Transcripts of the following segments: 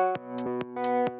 Música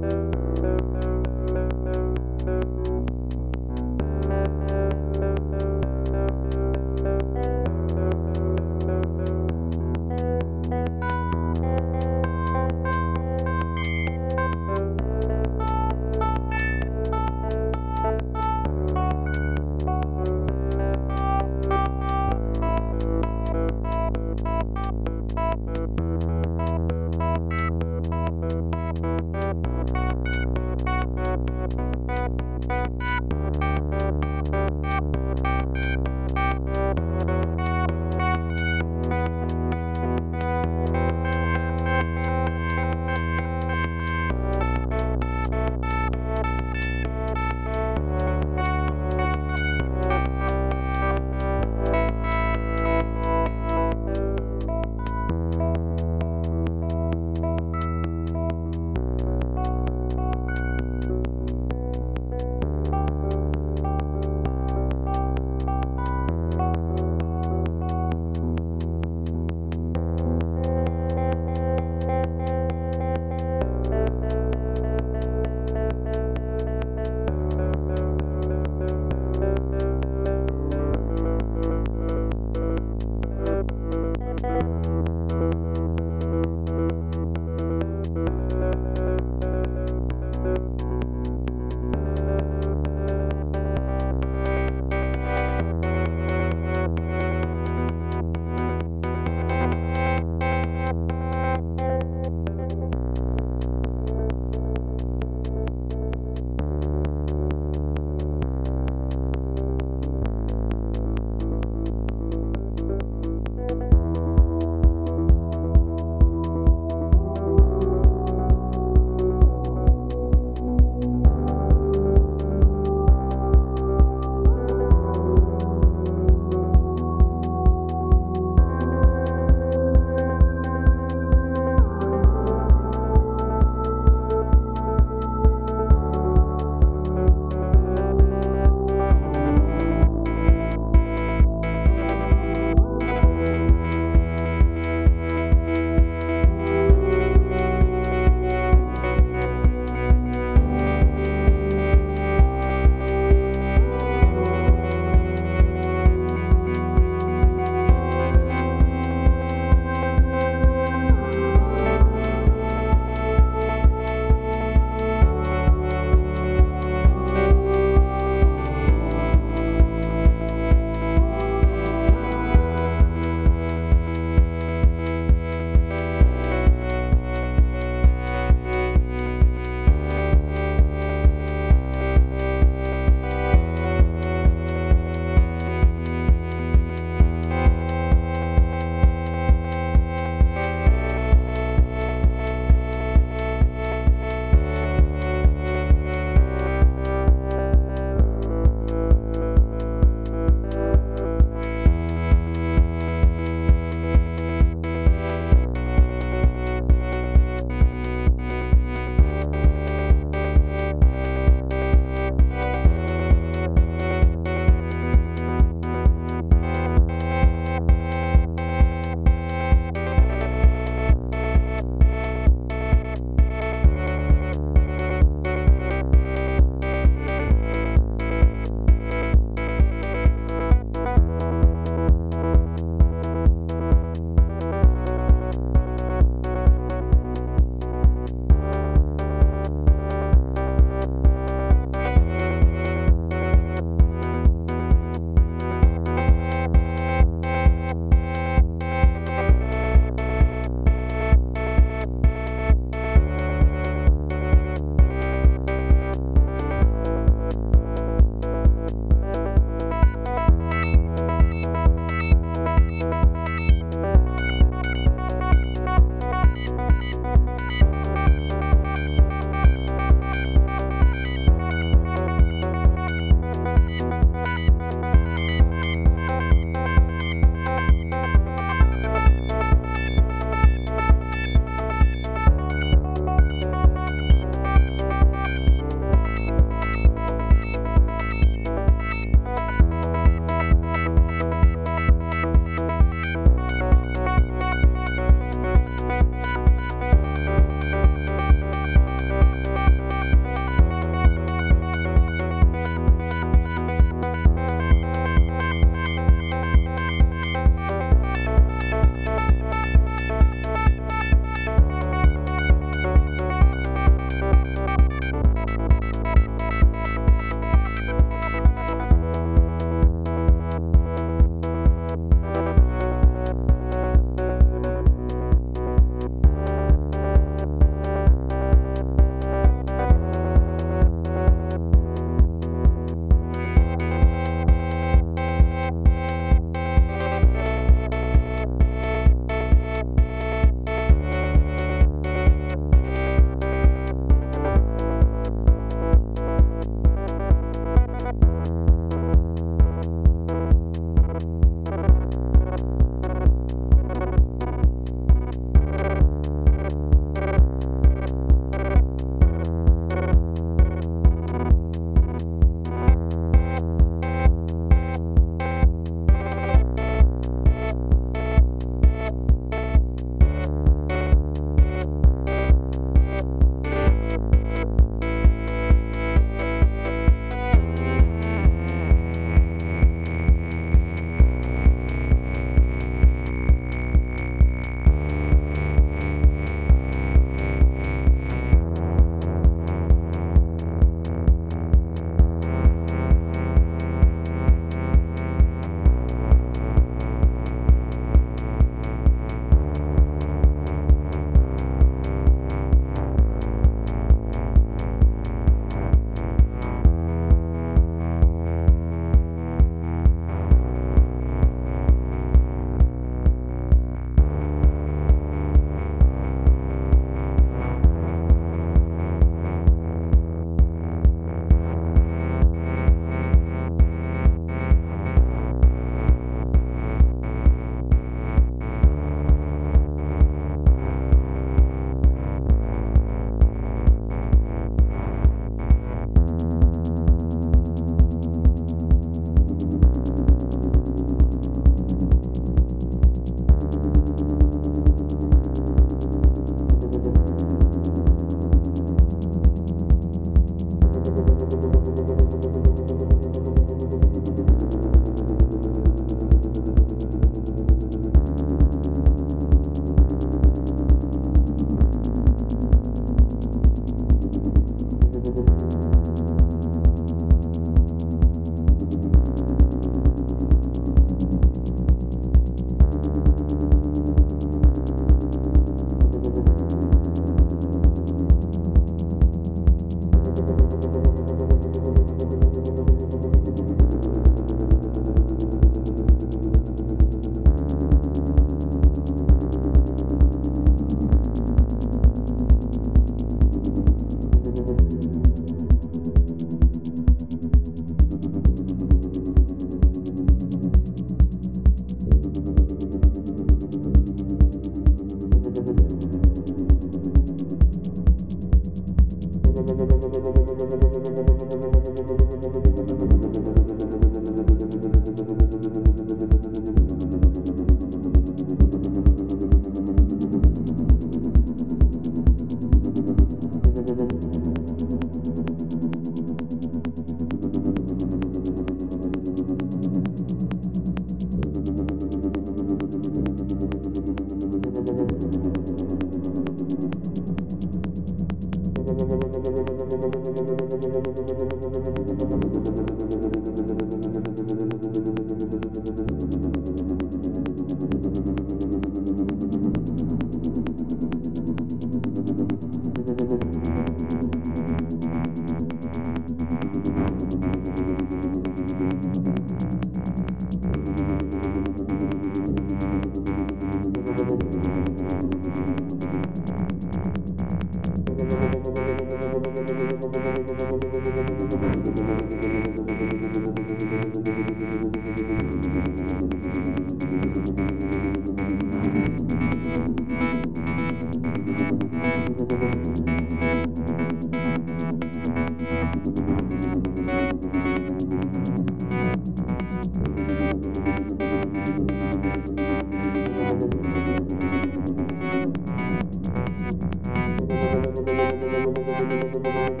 Thank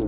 you.